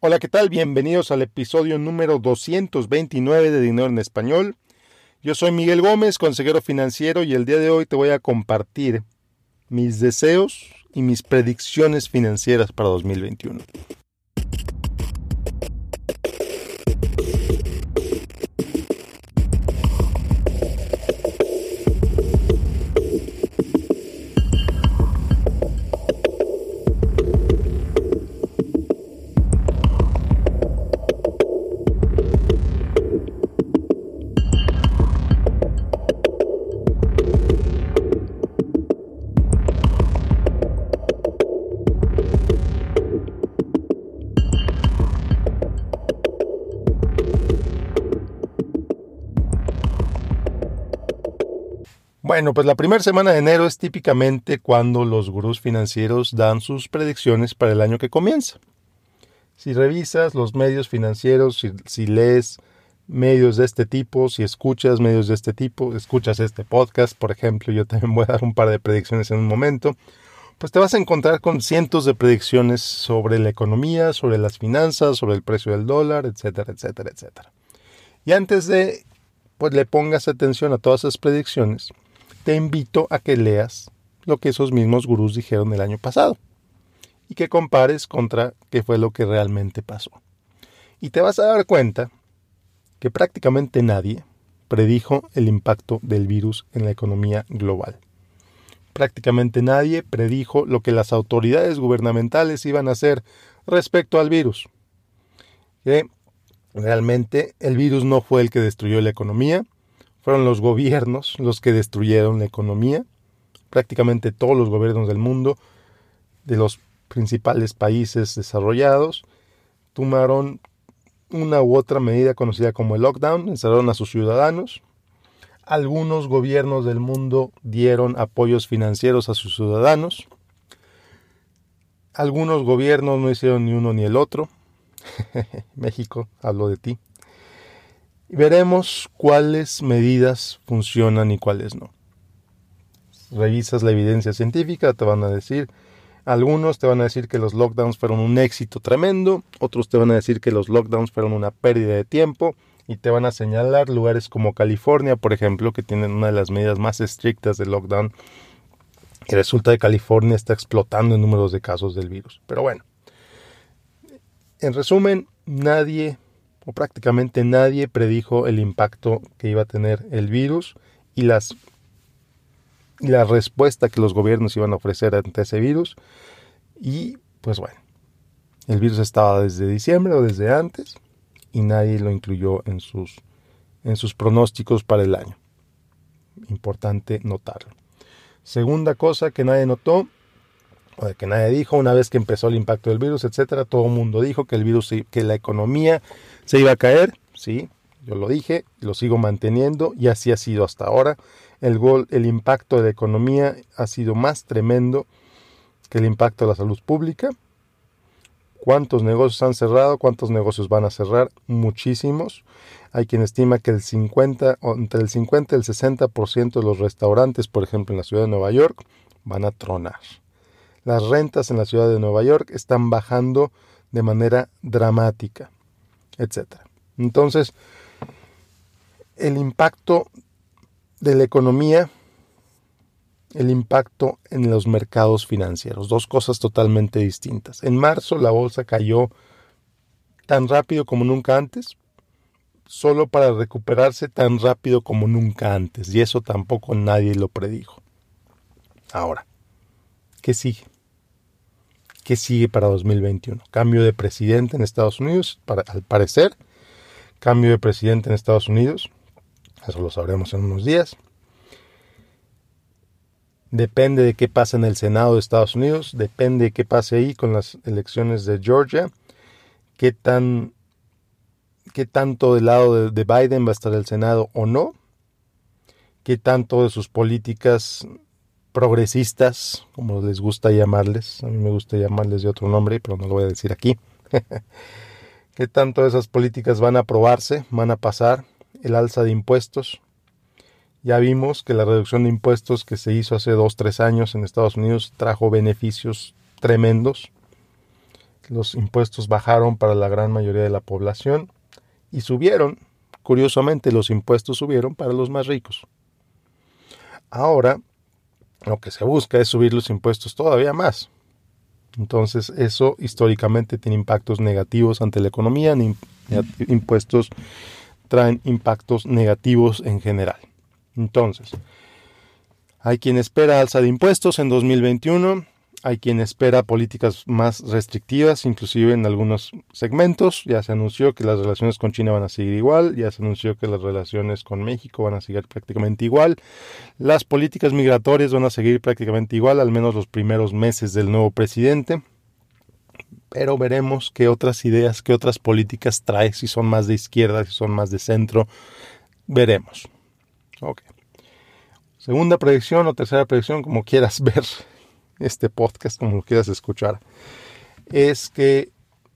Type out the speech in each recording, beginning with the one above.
Hola, ¿qué tal? Bienvenidos al episodio número 229 de Dinero en Español. Yo soy Miguel Gómez, consejero financiero, y el día de hoy te voy a compartir mis deseos y mis predicciones financieras para 2021. Bueno, pues la primera semana de enero es típicamente cuando los gurús financieros dan sus predicciones para el año que comienza. Si revisas los medios financieros, si, lees medios de este tipo, si escuchas medios de este tipo, escuchas este podcast, por ejemplo, yo también voy a dar un par de predicciones en un momento, pues te vas a encontrar con cientos de predicciones sobre la economía, sobre las finanzas, sobre el precio del dólar, etcétera, etcétera, etcétera. Y antes de pues le pongas atención a todas esas predicciones, te invito a que leas lo que esos mismos gurús dijeron el año pasado y que compares contra qué fue lo que realmente pasó. Y te vas a dar cuenta que prácticamente nadie predijo el impacto del virus en la economía global. Prácticamente nadie predijo lo que las autoridades gubernamentales iban a hacer respecto al virus. Que realmente el virus no fue el que destruyó la economía, fueron los gobiernos los que destruyeron la economía. Prácticamente todos los gobiernos del mundo, de los principales países desarrollados, tomaron una u otra medida conocida como el lockdown, encerraron a sus ciudadanos. Algunos gobiernos del mundo dieron apoyos financieros a sus ciudadanos. Algunos gobiernos no hicieron ni uno ni el otro. México, hablo de ti y veremos cuáles medidas funcionan y cuáles no. Revisas la evidencia científica, te van a decir, algunos te van a decir que los lockdowns fueron un éxito tremendo, otros te van a decir que los lockdowns fueron una pérdida de tiempo y te van a señalar lugares como California, por ejemplo, que tienen una de las medidas más estrictas de lockdown. Y resulta que California está explotando en números de casos del virus. Pero bueno, en resumen, nadie o prácticamente nadie predijo el impacto que iba a tener el virus y las la respuesta que los gobiernos iban a ofrecer ante ese virus. Y pues bueno, el virus estaba desde diciembre o desde antes y nadie lo incluyó en sus, en sus pronósticos para el año. Importante notarlo. Segunda cosa que nadie notó, que nadie dijo una vez que empezó el impacto del virus, etcétera, todo el mundo dijo que el virus, que la economía se iba a caer, sí, yo lo dije, lo sigo manteniendo y así ha sido hasta ahora. El, gol, el impacto de la economía ha sido más tremendo que el impacto de la salud pública. ¿Cuántos negocios han cerrado? ¿Cuántos negocios van a cerrar? Muchísimos. Hay quien estima que el 50, entre el 50 y el 60% de los restaurantes, por ejemplo en la ciudad de Nueva York, van a tronar. Las rentas en la ciudad de Nueva York están bajando de manera dramática etcétera. Entonces, el impacto de la economía, el impacto en los mercados financieros, dos cosas totalmente distintas. En marzo la bolsa cayó tan rápido como nunca antes, solo para recuperarse tan rápido como nunca antes, y eso tampoco nadie lo predijo. Ahora, ¿qué sigue? ¿Qué sigue para 2021? Cambio de presidente en Estados Unidos, para, al parecer. Cambio de presidente en Estados Unidos. Eso lo sabremos en unos días. Depende de qué pasa en el Senado de Estados Unidos. Depende de qué pase ahí con las elecciones de Georgia. Qué tan qué tanto del lado de Biden va a estar el Senado o no. Qué tanto de sus políticas progresistas, como les gusta llamarles, a mí me gusta llamarles de otro nombre, pero no lo voy a decir aquí, ¿Qué tanto esas políticas van a aprobarse, van a pasar, el alza de impuestos. Ya vimos que la reducción de impuestos que se hizo hace dos, tres años en Estados Unidos trajo beneficios tremendos. los impuestos bajaron para la gran mayoría de la población y subieron, curiosamente los impuestos subieron para los más ricos. Ahora lo que se busca es subir los impuestos todavía más. Entonces eso históricamente tiene impactos negativos ante la economía, impuestos traen impactos negativos en general. Entonces, hay quien espera alza de impuestos en 2021, hay quien espera políticas más restrictivas, inclusive en algunos segmentos. Ya se anunció que las relaciones con China van a seguir igual, ya se anunció que las relaciones con México van a seguir prácticamente igual. Las políticas migratorias van a seguir prácticamente igual, al menos los primeros meses del nuevo presidente. Pero veremos qué otras ideas, qué otras políticas trae, si son más de izquierda, si son más de centro. Veremos. Ok. Segunda predicción o tercera predicción, como quieras ver este podcast, como lo quieras escuchar, es que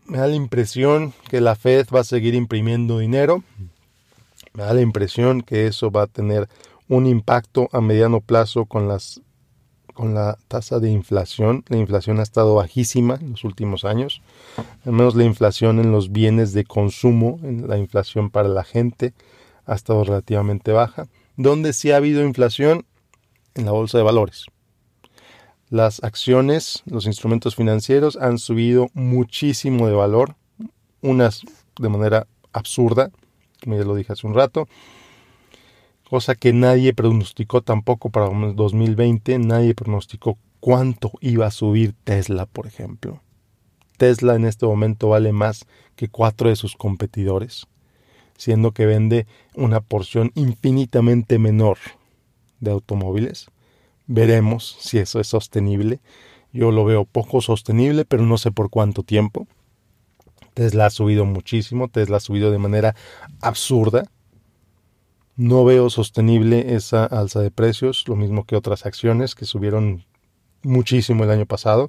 me da la impresión que la Fed va a seguir imprimiendo dinero. Me da la impresión que eso va a tener un impacto a mediano plazo con las con la tasa de inflación. La inflación ha estado bajísima en los últimos años. Al menos la inflación en los bienes de consumo, en la inflación para la gente, ha estado relativamente baja. Donde sí ha habido inflación en la bolsa de valores. Las acciones, los instrumentos financieros han subido muchísimo de valor, unas de manera absurda, como ya lo dije hace un rato, cosa que nadie pronosticó tampoco para 2020, nadie pronosticó cuánto iba a subir Tesla, por ejemplo. Tesla en este momento vale más que cuatro de sus competidores, siendo que vende una porción infinitamente menor de automóviles Veremos si eso es sostenible. Yo lo veo poco sostenible, pero no sé por cuánto tiempo. Tesla ha subido muchísimo, Tesla ha subido de manera absurda. No veo sostenible esa alza de precios, lo mismo que otras acciones que subieron muchísimo el año pasado.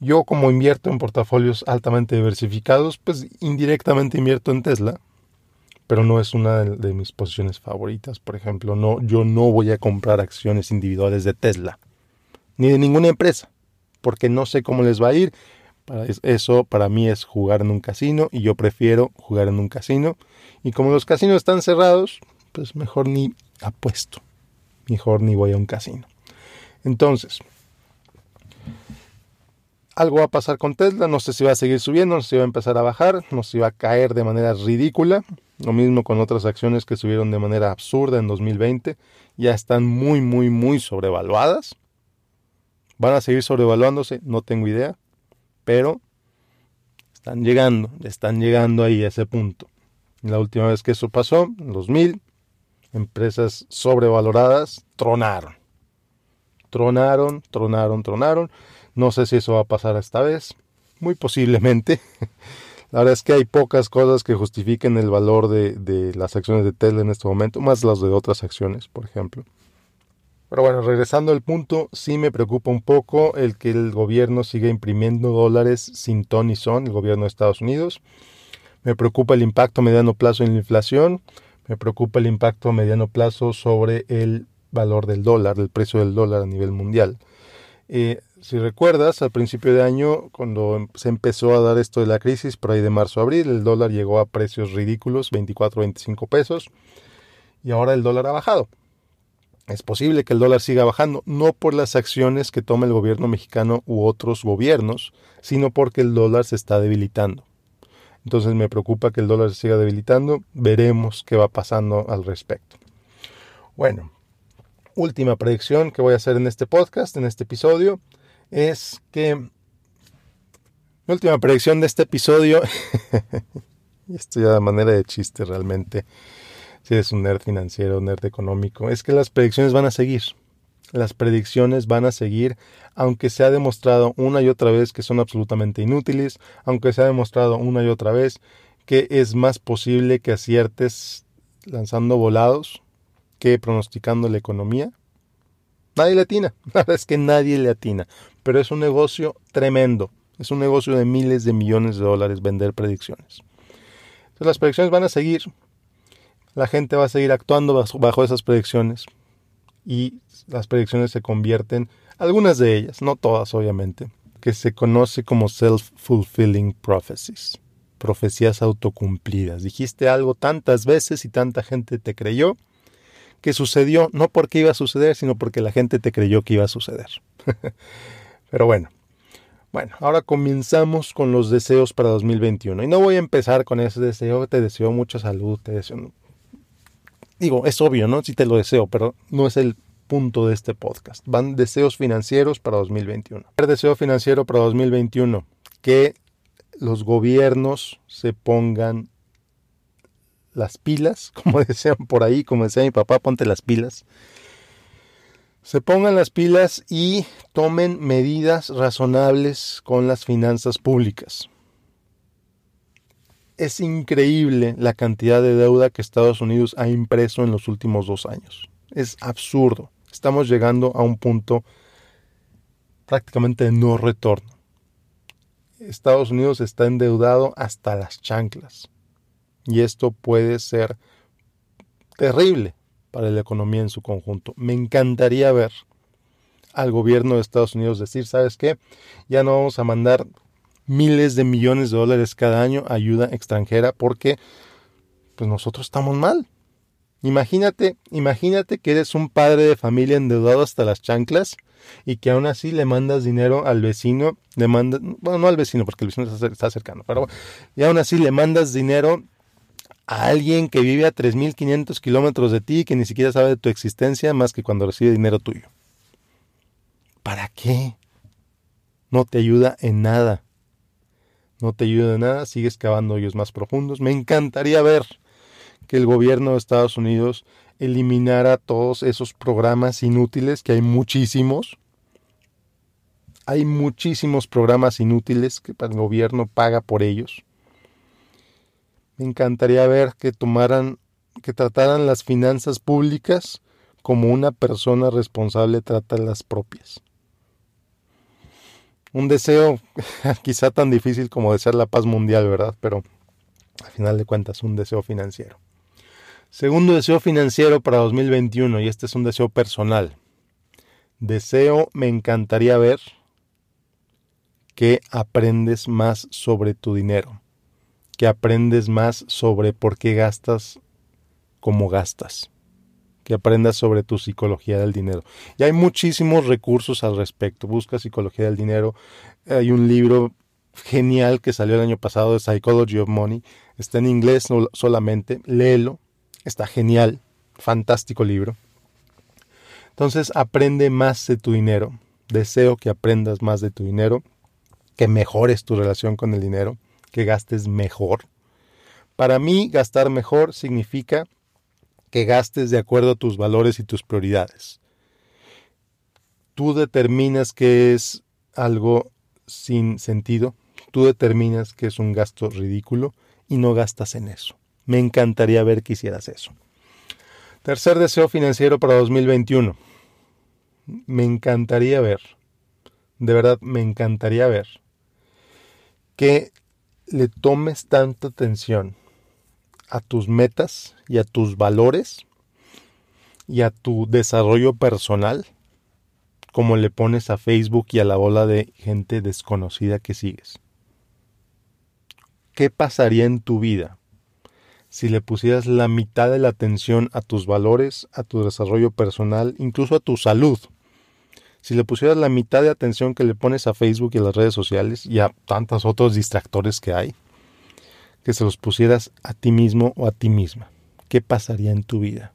Yo como invierto en portafolios altamente diversificados, pues indirectamente invierto en Tesla, pero no es una de, mis posiciones favoritas. Por ejemplo, no, yo no voy a comprar acciones individuales de Tesla, ni de ninguna empresa, porque no sé cómo les va a ir. Para eso para mí es jugar en un casino y yo prefiero jugar en un casino. Y como los casinos están cerrados, pues mejor ni apuesto, mejor ni voy a un casino. Entonces, algo va a pasar con Tesla, no sé si va a seguir subiendo, no sé si va a empezar a bajar, no sé si va a caer de manera ridícula, lo mismo con otras acciones que subieron de manera absurda en 2020. Ya están muy, muy, muy sobrevaluadas. ¿Van a seguir sobrevaluándose? No tengo idea. Pero están llegando, están llegando ahí a ese punto. La última vez que eso pasó, en 2000, empresas sobrevaloradas tronaron. Tronaron, tronaron, tronaron. No sé si eso va a pasar esta vez. Muy posiblemente. La verdad es que hay pocas cosas que justifiquen el valor de, las acciones de Tesla en este momento, más las de otras acciones, por ejemplo. Pero bueno, regresando al punto, sí me preocupa un poco el que el gobierno siga imprimiendo dólares sin ton y son, el gobierno de Estados Unidos. Me preocupa el impacto a mediano plazo en la inflación. Me preocupa el impacto a mediano plazo sobre el valor del dólar, el precio del dólar a nivel mundial. Eh, si recuerdas, al principio de año, cuando se empezó a dar esto de la crisis, por ahí de marzo a abril, el dólar llegó a precios ridículos, 24, 25 pesos, y ahora el dólar ha bajado. Es posible que el dólar siga bajando, no por las acciones que toma el gobierno mexicano u otros gobiernos, sino porque el dólar se está debilitando. Entonces me preocupa que el dólar se siga debilitando, veremos qué va pasando al respecto. Bueno, última predicción que voy a hacer en este podcast, en este episodio es que la última predicción de este episodio, esto ya de manera de chiste realmente, si eres un nerd financiero, nerd económico, es que las predicciones van a seguir. Las predicciones van a seguir, aunque se ha demostrado una y otra vez que son absolutamente inútiles, aunque se ha demostrado una y otra vez que es más posible que aciertes lanzando volados que pronosticando la economía. Nadie le atina, la verdad es que nadie le atina, pero es un negocio tremendo, es un negocio de miles de millones de dólares vender predicciones. Entonces las predicciones van a seguir, la gente va a seguir actuando bajo, esas predicciones. Y las predicciones se convierten, algunas de ellas, no todas obviamente, que se conoce como self-fulfilling prophecies, profecías autocumplidas. Dijiste algo tantas veces y tanta gente te creyó que sucedió no porque iba a suceder, sino porque la gente te creyó que iba a suceder. Pero bueno, bueno, ahora comenzamos con los deseos para 2021. Y no voy a empezar con ese deseo, te deseo mucha salud, te deseo... Digo, es obvio, ¿no? Sí te lo deseo, pero no es el punto de este podcast. Van deseos financieros para 2021. El deseo financiero para 2021, que los gobiernos se pongan las pilas, como decían por ahí, como decía mi papá, ponte las pilas. Se pongan las pilas y tomen medidas razonables con las finanzas públicas. Es increíble la cantidad de deuda que Estados Unidos ha impreso en los últimos dos años. Es absurdo. Estamos llegando a un punto prácticamente de no retorno. Estados Unidos está endeudado hasta las chanclas. Y esto puede ser terrible para la economía en su conjunto. Me encantaría ver al gobierno de Estados Unidos decir, ¿sabes qué? Ya no vamos a mandar miles de millones de dólares cada año a ayuda extranjera porque pues nosotros estamos mal. Imagínate, imagínate que eres un padre de familia endeudado hasta las chanclas y que aún así le mandas dinero al vecino, le bueno, no al vecino porque el vecino está cercano, pero y aún así le mandas dinero a alguien que vive a 3.500 kilómetros de ti y que ni siquiera sabe de tu existencia más que cuando recibe dinero tuyo. ¿Para qué? No te ayuda en nada. No te ayuda en nada, sigues cavando hoyos más profundos. Me encantaría ver que el gobierno de Estados Unidos eliminara todos esos programas inútiles, que hay muchísimos. Hay muchísimos programas inútiles que el gobierno paga por ellos me encantaría ver que tomaran, que trataran las finanzas públicas como una persona responsable trata las propias. Un deseo quizá tan difícil como desear la paz mundial, ¿verdad? Pero al final de cuentas, un deseo financiero. Segundo deseo financiero para 2021, y este es un deseo personal. Deseo, me encantaría ver que aprendes más sobre tu dinero que aprendes más sobre por qué gastas como gastas, que aprendas sobre tu psicología del dinero. Y hay muchísimos recursos al respecto. Busca psicología del dinero. Hay un libro genial que salió el año pasado de Psychology of Money. Está en inglés solamente. Léelo. Está genial. Fantástico libro. Entonces aprende más de tu dinero. Deseo que aprendas más de tu dinero, que mejores tu relación con el dinero que gastes mejor. Para mí, gastar mejor significa que gastes de acuerdo a tus valores y tus prioridades. Tú determinas que es algo sin sentido, tú determinas que es un gasto ridículo y no gastas en eso. Me encantaría ver que hicieras eso. Tercer deseo financiero para 2021. Me encantaría ver, de verdad me encantaría ver que le tomes tanta atención a tus metas y a tus valores y a tu desarrollo personal como le pones a Facebook y a la ola de gente desconocida que sigues. ¿Qué pasaría en tu vida si le pusieras la mitad de la atención a tus valores, a tu desarrollo personal, incluso a tu salud? Si le pusieras la mitad de atención que le pones a Facebook y a las redes sociales y a tantos otros distractores que hay, que se los pusieras a ti mismo o a ti misma, ¿qué pasaría en tu vida?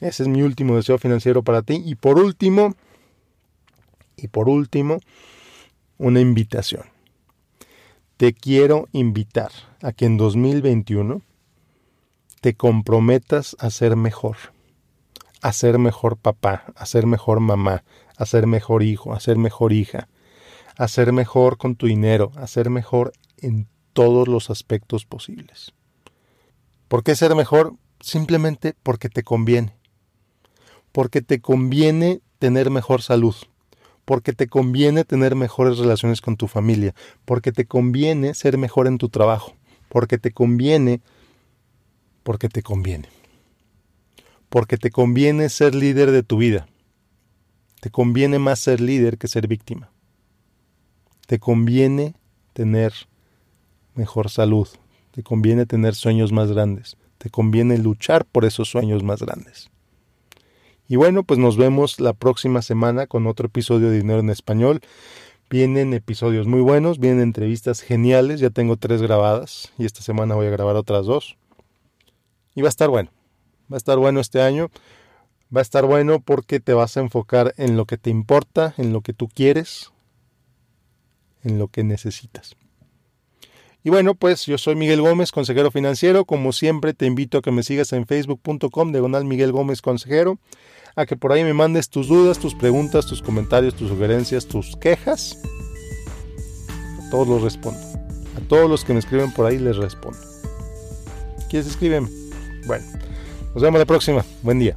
Ese es mi último deseo financiero para ti. Y por último, y por último, una invitación. Te quiero invitar a que en 2021 te comprometas a ser mejor a ser mejor papá, a ser mejor mamá, a ser mejor hijo, a ser mejor hija, a ser mejor con tu dinero, a ser mejor en todos los aspectos posibles. ¿Por qué ser mejor? Simplemente porque te conviene. Porque te conviene tener mejor salud. Porque te conviene tener mejores relaciones con tu familia. Porque te conviene ser mejor en tu trabajo. Porque te conviene. Porque te conviene porque te conviene ser líder de tu vida. Te conviene más ser líder que ser víctima. Te conviene tener mejor salud. Te conviene tener sueños más grandes. Te conviene luchar por esos sueños más grandes. Y bueno, pues nos vemos la próxima semana con otro episodio de Dinero en Español. Vienen episodios muy buenos, vienen entrevistas geniales, ya tengo tres grabadas y esta semana voy a grabar otras dos. Y va a estar bueno, va a estar bueno este año, va a estar bueno porque te vas a enfocar en lo que te importa, en lo que tú quieres, en lo que necesitas. Y bueno, pues yo soy Miguel Gómez, consejero financiero. Como siempre, te invito a que me sigas en facebook.com, diagonal Miguel Gómez Consejero, a que por ahí me mandes tus dudas, tus preguntas, tus comentarios, tus sugerencias, tus quejas. A todos los respondo. A todos los que me escriben por ahí les respondo. ¿Quieres escribirme? Bueno, nos vemos la próxima. Buen día.